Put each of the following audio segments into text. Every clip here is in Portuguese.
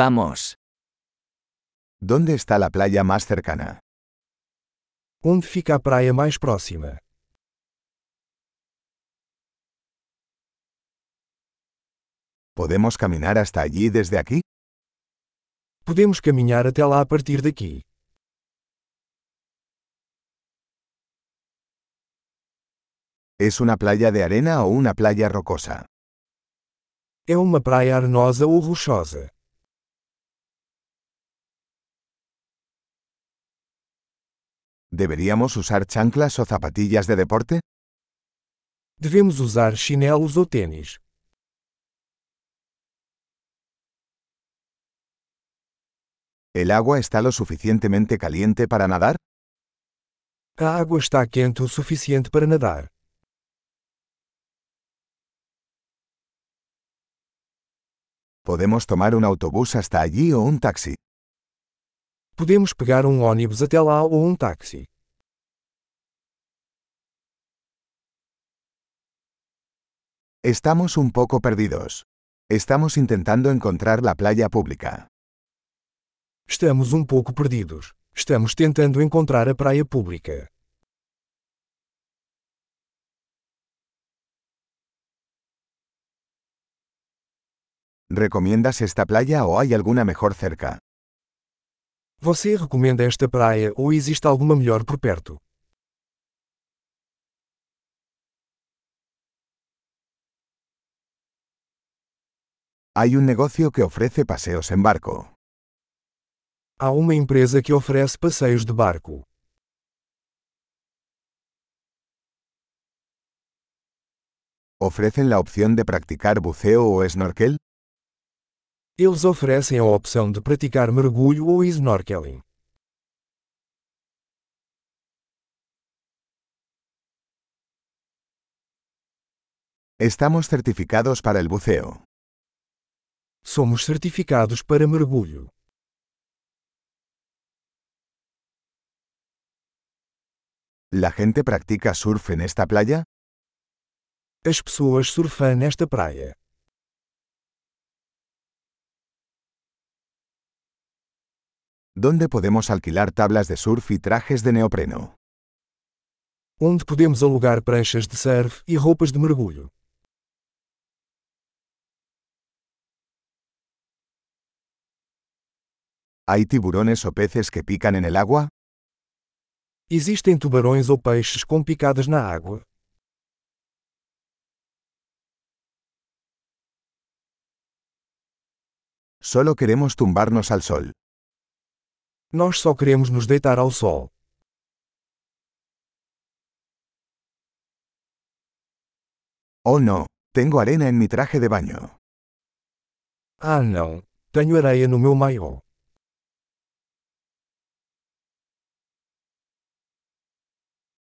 Vamos. ¿Dónde está la playa más cercana? Onde fica a praia mais próxima? ¿Podemos caminar hasta allí desde aquí? Podemos caminhar até lá a partir daqui. ¿Es una playa de arena o una playa rocosa? É uma praia arenosa ou rochosa? ¿Deberíamos usar chanclas o zapatillas de deporte? Devemos usar chinelos ou tênis? ¿El agua está lo suficientemente caliente para nadar? A água está quente o suficiente para nadar. ¿Podemos tomar un autobús hasta allí o un taxi? Podemos pegar um ônibus até lá ou um táxi. Estamos un poco perdidos. Estamos intentando encontrar la playa pública. Estamos um pouco perdidos. Estamos tentando encontrar a praia pública. ¿Recomiendas esta playa o hay alguna mejor cerca? Você recomenda esta praia ou existe alguma melhor por perto? Hay un negocio que ofrece paseos en barco. Há uma empresa que oferece passeios de barco. ¿Ofrecen la opción de practicar buceo o snorkel? Eles oferecem a opção de praticar mergulho ou snorkeling. Estamos certificados para el buceo. Somos certificados para mergulho. ¿La gente practica surf en esta playa? As pessoas surfam nesta praia. ¿Dónde podemos alquilar tablas de surf y trajes de neopreno? Onde podemos alugar pranchas de surf e roupas de mergulho. ¿Hay tiburones o peces que pican en el agua? Existem tubarões ou peixes com picadas na água? Solo queremos tumbarnos al sol. Nós só queremos nos deitar ao sol. Oh no, tengo arena en mi traje de baño. Ah não, tenho areia no meu maiô.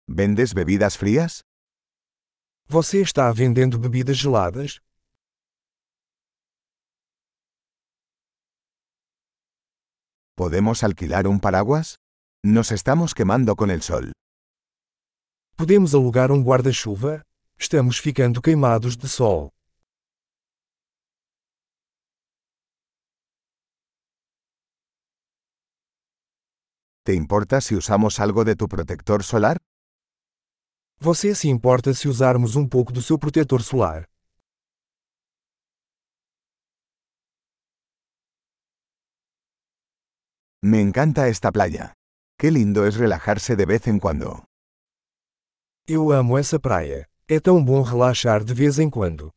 ¿Vendes bebidas frías? Você está vendendo bebidas geladas? ¿Podemos alquilar un paraguas? Nos estamos quemando con el sol. Podemos alugar um guarda-chuva? Estamos ficando queimados de sol. ¿Te importa si usamos algo de tu protector solar? Você se importa se usarmos um pouco do seu protetor solar? Me encanta esta playa. Qué lindo es relajarse de vez en cuando. Eu amo essa praia. É tão bom relaxar de vez em quando.